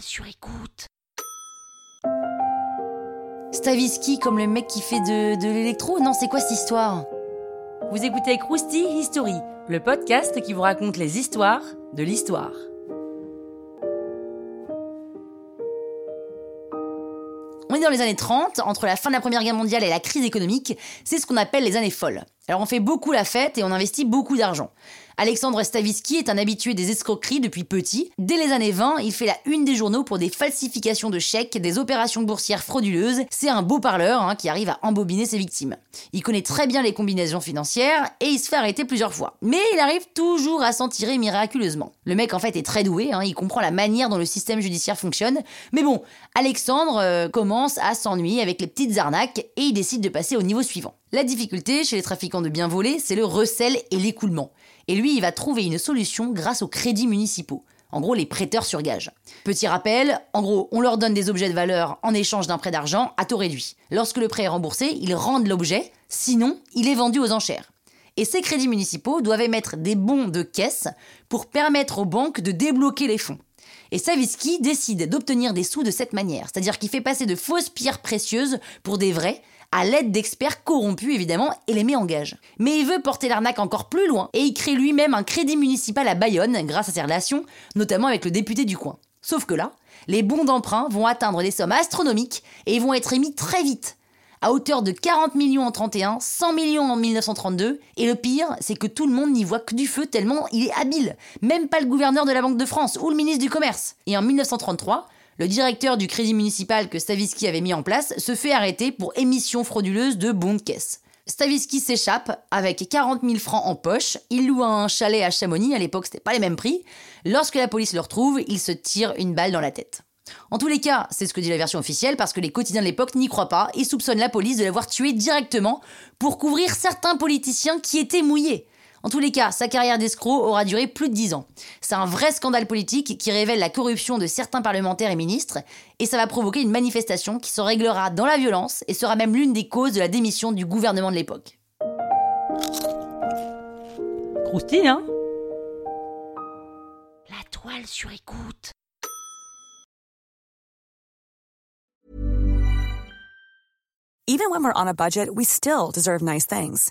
sur écoute. Stavisky comme le mec qui fait de, de l'électro Non, c'est quoi cette histoire? Vous écoutez Krusty History, le podcast qui vous raconte les histoires de l'histoire. On est dans les années 30, entre la fin de la Première Guerre mondiale et la crise économique, c'est ce qu'on appelle les années folles. Alors on fait beaucoup la fête et on investit beaucoup d'argent. Alexandre Stavisky est un habitué des escroqueries depuis petit. Dès les années 20, il fait la une des journaux pour des falsifications de chèques, des opérations boursières frauduleuses. C'est un beau parleur hein, qui arrive à embobiner ses victimes. Il connaît très bien les combinaisons financières et il se fait arrêter plusieurs fois. Mais il arrive toujours à s'en tirer miraculeusement. Le mec en fait est très doué, hein, il comprend la manière dont le système judiciaire fonctionne. Mais bon, Alexandre euh, commence à s'ennuyer avec les petites arnaques et il décide de passer au niveau suivant. La difficulté chez les trafiquants de biens volés, c'est le recel et l'écoulement. Et lui, il va trouver une solution grâce aux crédits municipaux. En gros, les prêteurs sur gage. Petit rappel, en gros, on leur donne des objets de valeur en échange d'un prêt d'argent à taux réduit. Lorsque le prêt est remboursé, ils rendent l'objet, sinon, il est vendu aux enchères. Et ces crédits municipaux doivent émettre des bons de caisse pour permettre aux banques de débloquer les fonds. Et Savisky décide d'obtenir des sous de cette manière, c'est-à-dire qu'il fait passer de fausses pierres précieuses pour des vraies, à l'aide d'experts corrompus évidemment, et les met en gage. Mais il veut porter l'arnaque encore plus loin, et il crée lui-même un crédit municipal à Bayonne grâce à ses relations, notamment avec le député du coin. Sauf que là, les bons d'emprunt vont atteindre des sommes astronomiques et vont être émis très vite, à hauteur de 40 millions en 31, 100 millions en 1932, et le pire, c'est que tout le monde n'y voit que du feu tellement il est habile, même pas le gouverneur de la Banque de France ou le ministre du Commerce. Et en 1933, le directeur du crédit municipal que Stavisky avait mis en place se fait arrêter pour émission frauduleuse de bons de caisse. Stavisky s'échappe avec 40 000 francs en poche. Il loue un chalet à Chamonix, à l'époque c'était pas les mêmes prix. Lorsque la police le retrouve, il se tire une balle dans la tête. En tous les cas, c'est ce que dit la version officielle parce que les quotidiens de l'époque n'y croient pas et soupçonnent la police de l'avoir tué directement pour couvrir certains politiciens qui étaient mouillés. En tous les cas, sa carrière d'escroc aura duré plus de 10 ans. C'est un vrai scandale politique qui révèle la corruption de certains parlementaires et ministres, et ça va provoquer une manifestation qui se réglera dans la violence et sera même l'une des causes de la démission du gouvernement de l'époque. Croustille, hein? La toile sur écoute. Even when we're on a budget, we still deserve nice things.